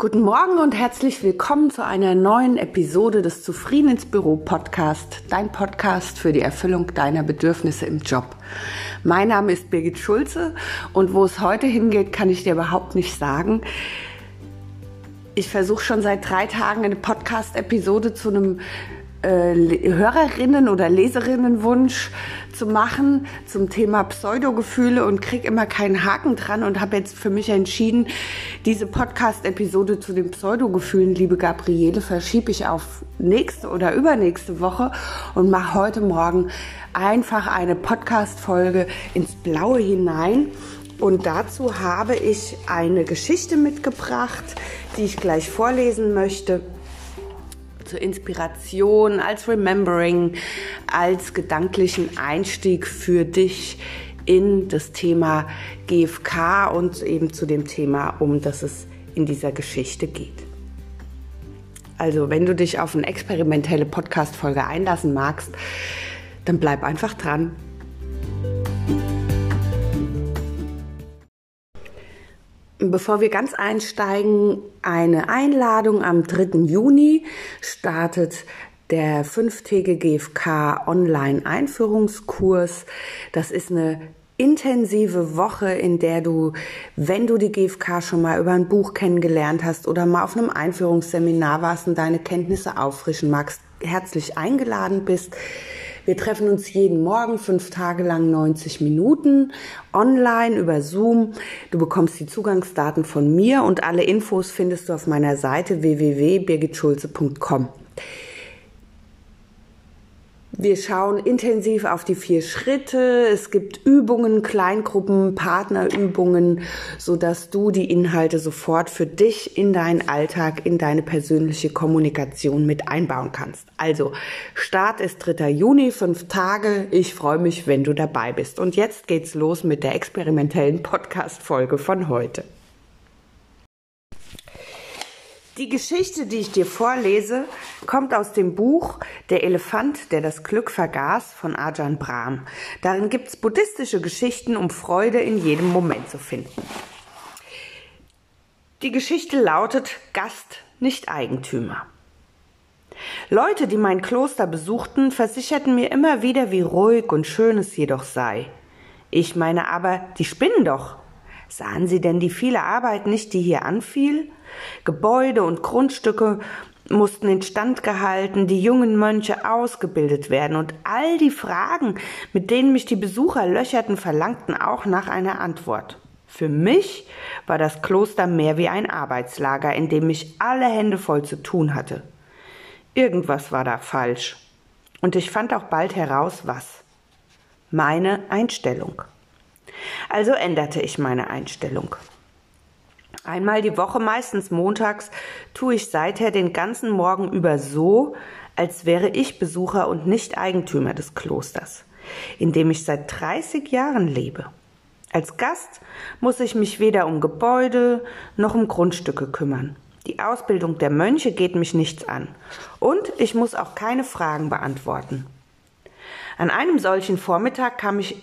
Guten Morgen und herzlich willkommen zu einer neuen Episode des Zufrieden ins Büro Podcast, dein Podcast für die Erfüllung deiner Bedürfnisse im Job. Mein Name ist Birgit Schulze und wo es heute hingeht, kann ich dir überhaupt nicht sagen. Ich versuche schon seit drei Tagen eine Podcast-Episode zu einem äh, Hörerinnen- oder Leserinnenwunsch zu machen zum Thema Pseudogefühle und krieg immer keinen Haken dran und habe jetzt für mich entschieden, diese Podcast-Episode zu den Pseudogefühlen, liebe Gabriele, verschiebe ich auf nächste oder übernächste Woche und mache heute Morgen einfach eine Podcast-Folge ins Blaue hinein. Und dazu habe ich eine Geschichte mitgebracht, die ich gleich vorlesen möchte zur Inspiration, als Remembering, als gedanklichen Einstieg für dich in das Thema GFK und eben zu dem Thema, um das es in dieser Geschichte geht. Also, wenn du dich auf eine experimentelle Podcast-Folge einlassen magst, dann bleib einfach dran. Bevor wir ganz einsteigen, eine Einladung. Am 3. Juni startet der fünftägige GFK Online Einführungskurs. Das ist eine intensive Woche, in der du, wenn du die GFK schon mal über ein Buch kennengelernt hast oder mal auf einem Einführungsseminar warst und deine Kenntnisse auffrischen magst, herzlich eingeladen bist. Wir treffen uns jeden Morgen fünf Tage lang 90 Minuten online über Zoom. Du bekommst die Zugangsdaten von mir und alle Infos findest du auf meiner Seite www.birgitschulze.com. Wir schauen intensiv auf die vier Schritte. Es gibt Übungen, Kleingruppen, Partnerübungen, so dass du die Inhalte sofort für dich in deinen Alltag, in deine persönliche Kommunikation mit einbauen kannst. Also, Start ist 3. Juni, fünf Tage. Ich freue mich, wenn du dabei bist. Und jetzt geht's los mit der experimentellen Podcast-Folge von heute. Die Geschichte, die ich dir vorlese, kommt aus dem Buch Der Elefant, der das Glück vergaß von Ajahn Brahm. Darin gibt es buddhistische Geschichten, um Freude in jedem Moment zu finden. Die Geschichte lautet Gast, nicht Eigentümer. Leute, die mein Kloster besuchten, versicherten mir immer wieder, wie ruhig und schön es jedoch sei. Ich meine aber, die spinnen doch. Sahen Sie denn die viele Arbeit nicht, die hier anfiel? Gebäude und Grundstücke mussten instand gehalten, die jungen Mönche ausgebildet werden und all die Fragen, mit denen mich die Besucher löcherten, verlangten auch nach einer Antwort. Für mich war das Kloster mehr wie ein Arbeitslager, in dem ich alle Hände voll zu tun hatte. Irgendwas war da falsch. Und ich fand auch bald heraus, was. Meine Einstellung. Also änderte ich meine Einstellung. Einmal die Woche, meistens montags, tue ich seither den ganzen Morgen über so, als wäre ich Besucher und nicht Eigentümer des Klosters, in dem ich seit 30 Jahren lebe. Als Gast muss ich mich weder um Gebäude noch um Grundstücke kümmern. Die Ausbildung der Mönche geht mich nichts an. Und ich muss auch keine Fragen beantworten. An einem solchen Vormittag kam ich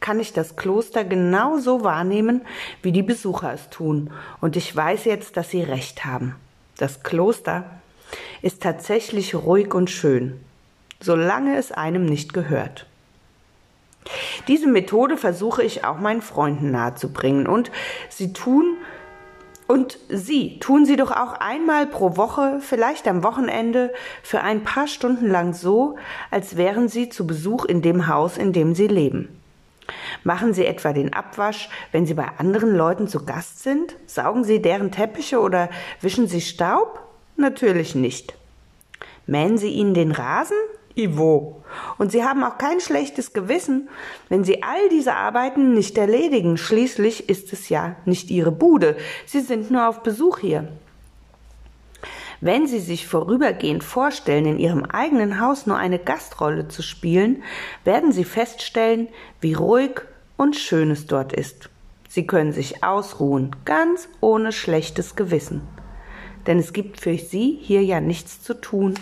kann ich das Kloster genauso wahrnehmen, wie die Besucher es tun. Und ich weiß jetzt, dass sie recht haben. Das Kloster ist tatsächlich ruhig und schön, solange es einem nicht gehört. Diese Methode versuche ich auch meinen Freunden nahezubringen und sie tun und Sie tun Sie doch auch einmal pro Woche, vielleicht am Wochenende, für ein paar Stunden lang so, als wären Sie zu Besuch in dem Haus, in dem Sie leben. Machen Sie etwa den Abwasch, wenn Sie bei anderen Leuten zu Gast sind? Saugen Sie deren Teppiche oder wischen Sie Staub? Natürlich nicht. Mähen Sie ihnen den Rasen? Ivo. Und Sie haben auch kein schlechtes Gewissen, wenn Sie all diese Arbeiten nicht erledigen. Schließlich ist es ja nicht Ihre Bude. Sie sind nur auf Besuch hier. Wenn Sie sich vorübergehend vorstellen, in Ihrem eigenen Haus nur eine Gastrolle zu spielen, werden Sie feststellen, wie ruhig und schön es dort ist. Sie können sich ausruhen, ganz ohne schlechtes Gewissen. Denn es gibt für Sie hier ja nichts zu tun.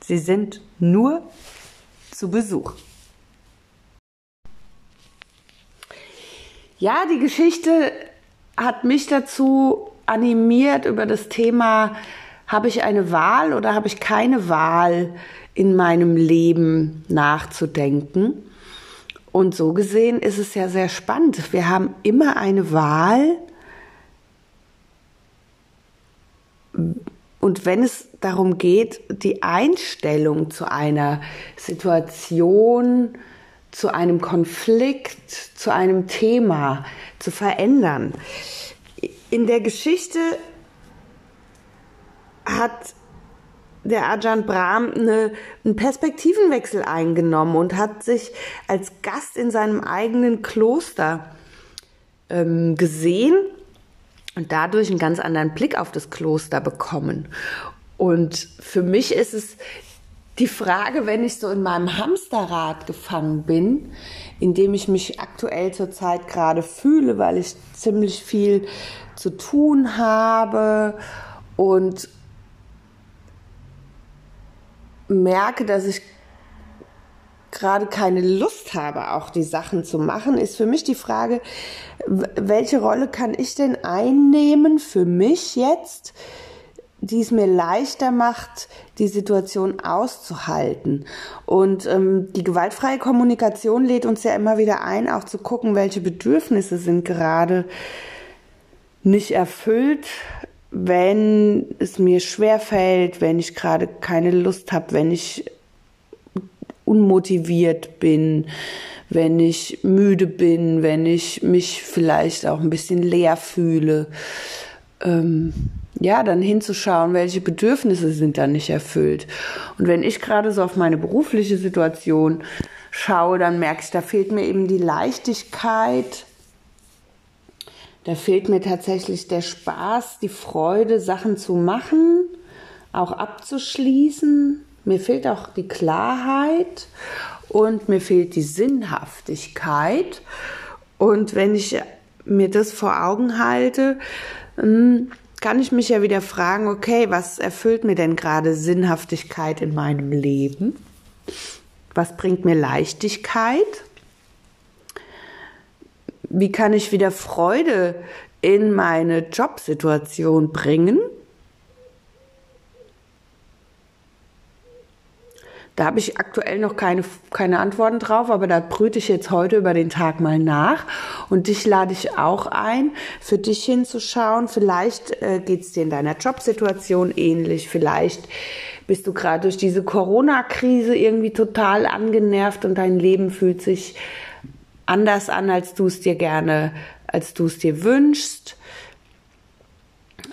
Sie sind nur zu Besuch. Ja, die Geschichte hat mich dazu animiert über das Thema, habe ich eine Wahl oder habe ich keine Wahl in meinem Leben nachzudenken. Und so gesehen ist es ja sehr spannend. Wir haben immer eine Wahl. Und wenn es darum geht, die Einstellung zu einer Situation, zu einem Konflikt, zu einem Thema zu verändern. In der Geschichte hat der Ajahn Brahm eine, einen Perspektivenwechsel eingenommen und hat sich als Gast in seinem eigenen Kloster ähm, gesehen und dadurch einen ganz anderen Blick auf das Kloster bekommen. Und für mich ist es die Frage, wenn ich so in meinem Hamsterrad gefangen bin, in dem ich mich aktuell zurzeit gerade fühle, weil ich ziemlich viel zu tun habe und merke, dass ich gerade keine Lust habe, auch die Sachen zu machen, ist für mich die Frage, welche Rolle kann ich denn einnehmen für mich jetzt, die es mir leichter macht, die Situation auszuhalten. Und ähm, die gewaltfreie Kommunikation lädt uns ja immer wieder ein, auch zu gucken, welche Bedürfnisse sind gerade nicht erfüllt, wenn es mir schwer fällt, wenn ich gerade keine Lust habe, wenn ich unmotiviert bin, wenn ich müde bin, wenn ich mich vielleicht auch ein bisschen leer fühle. Ähm, ja, dann hinzuschauen, welche Bedürfnisse sind da nicht erfüllt. Und wenn ich gerade so auf meine berufliche Situation schaue, dann merke ich, da fehlt mir eben die Leichtigkeit, da fehlt mir tatsächlich der Spaß, die Freude, Sachen zu machen, auch abzuschließen. Mir fehlt auch die Klarheit und mir fehlt die Sinnhaftigkeit. Und wenn ich mir das vor Augen halte, hm, kann ich mich ja wieder fragen, okay, was erfüllt mir denn gerade Sinnhaftigkeit in meinem Leben? Was bringt mir Leichtigkeit? Wie kann ich wieder Freude in meine Jobsituation bringen? Da habe ich aktuell noch keine, keine Antworten drauf, aber da brüte ich jetzt heute über den Tag mal nach. Und dich lade ich auch ein, für dich hinzuschauen. Vielleicht äh, geht es dir in deiner Jobsituation ähnlich. Vielleicht bist du gerade durch diese Corona-Krise irgendwie total angenervt und dein Leben fühlt sich anders an, als du es dir gerne, als du es dir wünschst.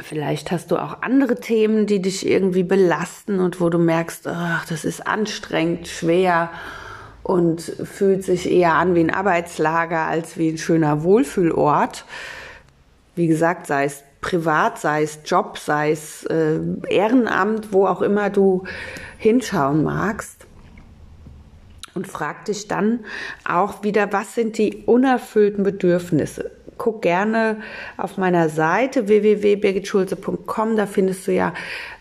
Vielleicht hast du auch andere Themen, die dich irgendwie belasten und wo du merkst, ach, das ist anstrengend, schwer und fühlt sich eher an wie ein Arbeitslager als wie ein schöner Wohlfühlort. Wie gesagt, sei es privat, sei es Job, sei es äh, Ehrenamt, wo auch immer du hinschauen magst und frag dich dann auch wieder, was sind die unerfüllten Bedürfnisse? Guck gerne auf meiner Seite www.birgitschulze.com, da findest du ja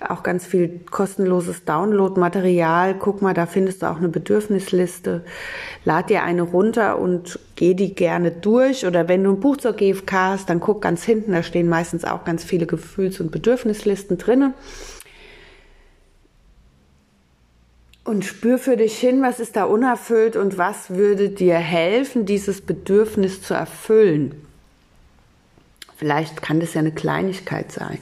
auch ganz viel kostenloses Downloadmaterial. Guck mal, da findest du auch eine Bedürfnisliste. Lad dir eine runter und geh die gerne durch. Oder wenn du ein Buch zur GfK hast, dann guck ganz hinten, da stehen meistens auch ganz viele Gefühls- und Bedürfnislisten drinnen. Und spür für dich hin, was ist da unerfüllt und was würde dir helfen, dieses Bedürfnis zu erfüllen. Vielleicht kann das ja eine Kleinigkeit sein.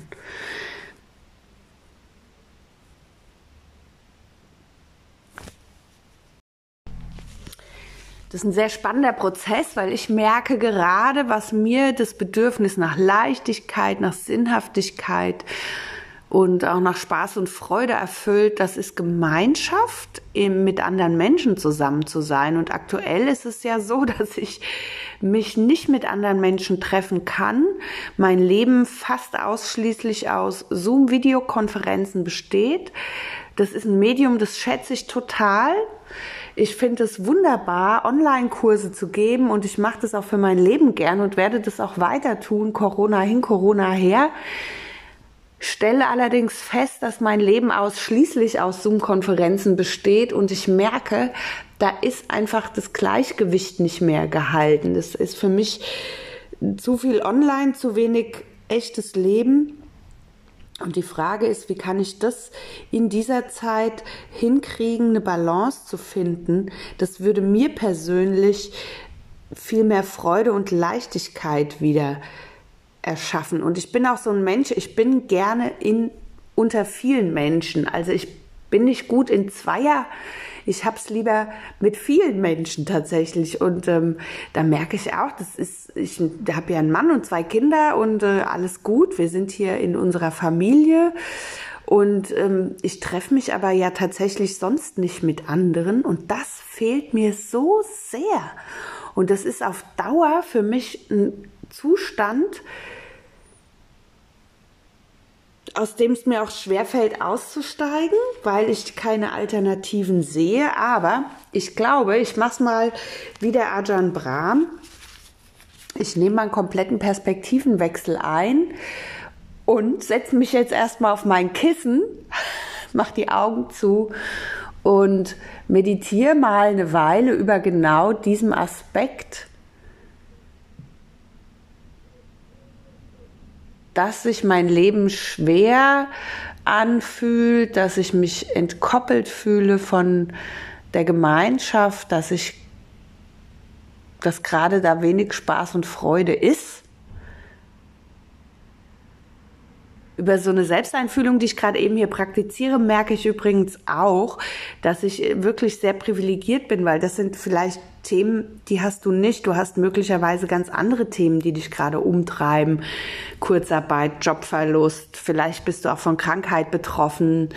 Das ist ein sehr spannender Prozess, weil ich merke gerade, was mir das Bedürfnis nach Leichtigkeit, nach Sinnhaftigkeit, und auch nach Spaß und Freude erfüllt, das ist Gemeinschaft, mit anderen Menschen zusammen zu sein. Und aktuell ist es ja so, dass ich mich nicht mit anderen Menschen treffen kann. Mein Leben fast ausschließlich aus Zoom-Videokonferenzen besteht. Das ist ein Medium, das schätze ich total. Ich finde es wunderbar, Online-Kurse zu geben und ich mache das auch für mein Leben gern und werde das auch weiter tun, Corona hin, Corona her stelle allerdings fest, dass mein Leben ausschließlich aus Zoom-Konferenzen besteht und ich merke, da ist einfach das Gleichgewicht nicht mehr gehalten. Das ist für mich zu viel online, zu wenig echtes Leben. Und die Frage ist, wie kann ich das in dieser Zeit hinkriegen, eine Balance zu finden? Das würde mir persönlich viel mehr Freude und Leichtigkeit wieder erschaffen. Und ich bin auch so ein Mensch, ich bin gerne in unter vielen Menschen. Also ich bin nicht gut in Zweier. Ich hab's lieber mit vielen Menschen tatsächlich. Und ähm, da merke ich auch, das ist, ich habe ja einen Mann und zwei Kinder und äh, alles gut. Wir sind hier in unserer Familie. Und ähm, ich treffe mich aber ja tatsächlich sonst nicht mit anderen. Und das fehlt mir so sehr. Und das ist auf Dauer für mich ein Zustand, aus dem es mir auch schwerfällt auszusteigen, weil ich keine Alternativen sehe. Aber ich glaube, ich mache es mal wie der Ajahn Brahm. Ich nehme mal einen kompletten Perspektivenwechsel ein und setze mich jetzt erstmal auf mein Kissen, mache die Augen zu und meditiere mal eine Weile über genau diesen Aspekt dass sich mein Leben schwer anfühlt, dass ich mich entkoppelt fühle von der Gemeinschaft, dass ich, dass gerade da wenig Spaß und Freude ist. Über so eine Selbsteinfühlung, die ich gerade eben hier praktiziere, merke ich übrigens auch, dass ich wirklich sehr privilegiert bin, weil das sind vielleicht Themen, die hast du nicht. Du hast möglicherweise ganz andere Themen, die dich gerade umtreiben. Kurzarbeit, Jobverlust, vielleicht bist du auch von Krankheit betroffen,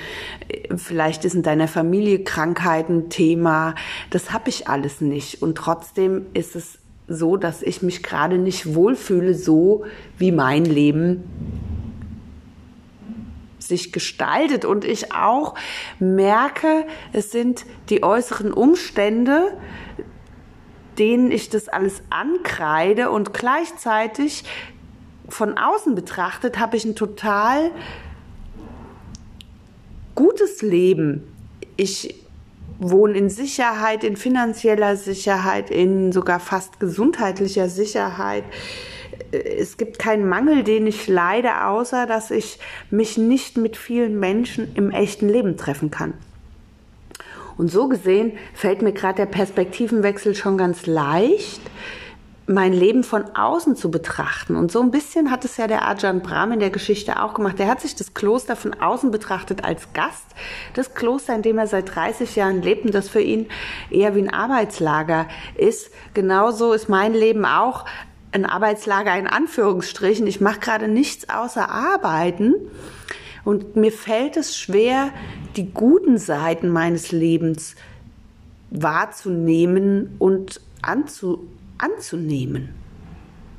vielleicht ist in deiner Familie Krankheit ein Thema. Das habe ich alles nicht. Und trotzdem ist es so, dass ich mich gerade nicht wohlfühle, so wie mein Leben sich gestaltet und ich auch merke, es sind die äußeren Umstände, denen ich das alles ankreide und gleichzeitig von außen betrachtet habe ich ein total gutes Leben. Ich wohne in Sicherheit, in finanzieller Sicherheit, in sogar fast gesundheitlicher Sicherheit. Es gibt keinen Mangel, den ich leide, außer dass ich mich nicht mit vielen Menschen im echten Leben treffen kann. Und so gesehen fällt mir gerade der Perspektivenwechsel schon ganz leicht, mein Leben von außen zu betrachten. Und so ein bisschen hat es ja der Ajahn Brahm in der Geschichte auch gemacht. Der hat sich das Kloster von außen betrachtet als Gast. Das Kloster, in dem er seit 30 Jahren lebt und das für ihn eher wie ein Arbeitslager ist. Genauso ist mein Leben auch ein Arbeitslager in Anführungsstrichen. Ich mache gerade nichts außer arbeiten. Und mir fällt es schwer, die guten Seiten meines Lebens wahrzunehmen und anzu, anzunehmen.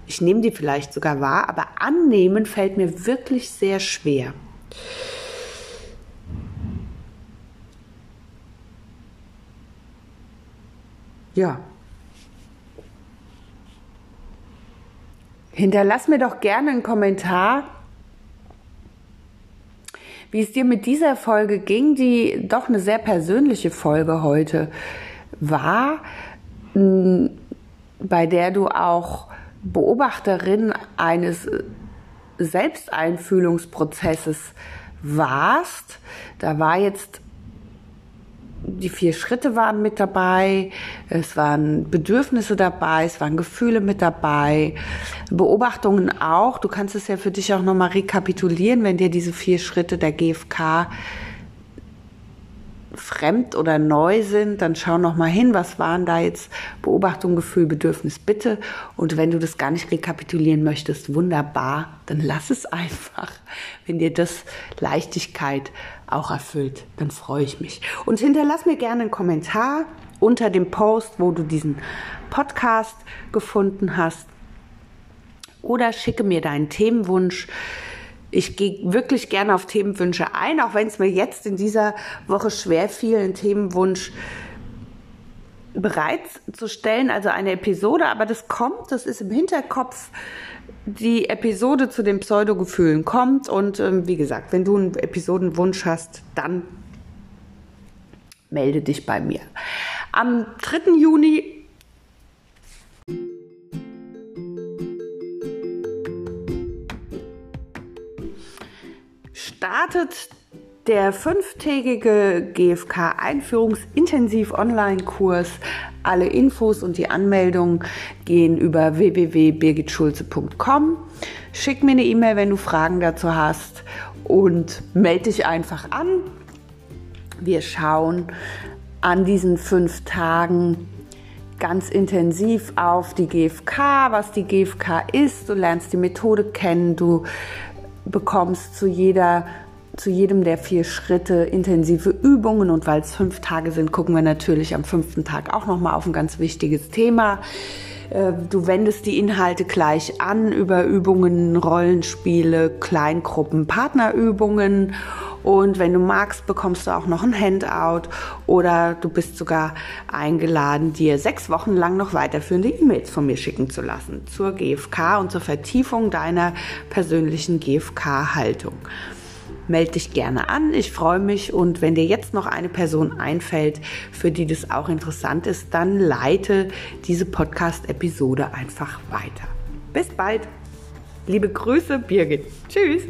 Ich nehme die vielleicht sogar wahr, aber annehmen fällt mir wirklich sehr schwer. Ja. Hinterlass mir doch gerne einen Kommentar, wie es dir mit dieser Folge ging, die doch eine sehr persönliche Folge heute war, bei der du auch Beobachterin eines Selbsteinfühlungsprozesses warst. Da war jetzt die vier Schritte waren mit dabei, es waren Bedürfnisse dabei, es waren Gefühle mit dabei, Beobachtungen auch. Du kannst es ja für dich auch nochmal rekapitulieren, wenn dir diese vier Schritte der GfK fremd oder neu sind, dann schau noch mal hin, was waren da jetzt Beobachtung, Gefühl, Bedürfnis, Bitte. Und wenn du das gar nicht rekapitulieren möchtest, wunderbar, dann lass es einfach. Wenn dir das Leichtigkeit auch erfüllt, dann freue ich mich. Und hinterlass mir gerne einen Kommentar unter dem Post, wo du diesen Podcast gefunden hast. Oder schicke mir deinen Themenwunsch ich gehe wirklich gerne auf Themenwünsche ein, auch wenn es mir jetzt in dieser Woche schwer fiel, einen Themenwunsch bereitzustellen, also eine Episode, aber das kommt, das ist im Hinterkopf. Die Episode zu den Pseudogefühlen kommt und ähm, wie gesagt, wenn du einen Episodenwunsch hast, dann melde dich bei mir. Am 3. Juni startet der fünftägige GFK-Einführungsintensiv-Online-Kurs. Alle Infos und die Anmeldung gehen über www.birgitschulze.com. Schick mir eine E-Mail, wenn du Fragen dazu hast und melde dich einfach an. Wir schauen an diesen fünf Tagen ganz intensiv auf die GFK, was die GFK ist. Du lernst die Methode kennen, du bekommst zu jeder zu jedem der vier Schritte intensive Übungen und weil es fünf Tage sind, gucken wir natürlich am fünften Tag auch noch mal auf ein ganz wichtiges Thema. Äh, du wendest die Inhalte gleich an über Übungen, Rollenspiele, Kleingruppen, Partnerübungen. Und wenn du magst, bekommst du auch noch ein Handout oder du bist sogar eingeladen, dir sechs Wochen lang noch weiterführende E-Mails von mir schicken zu lassen zur GFK und zur Vertiefung deiner persönlichen GFK-Haltung melde dich gerne an. Ich freue mich und wenn dir jetzt noch eine Person einfällt, für die das auch interessant ist, dann leite diese Podcast-Episode einfach weiter. Bis bald. Liebe Grüße, Birgit. Tschüss.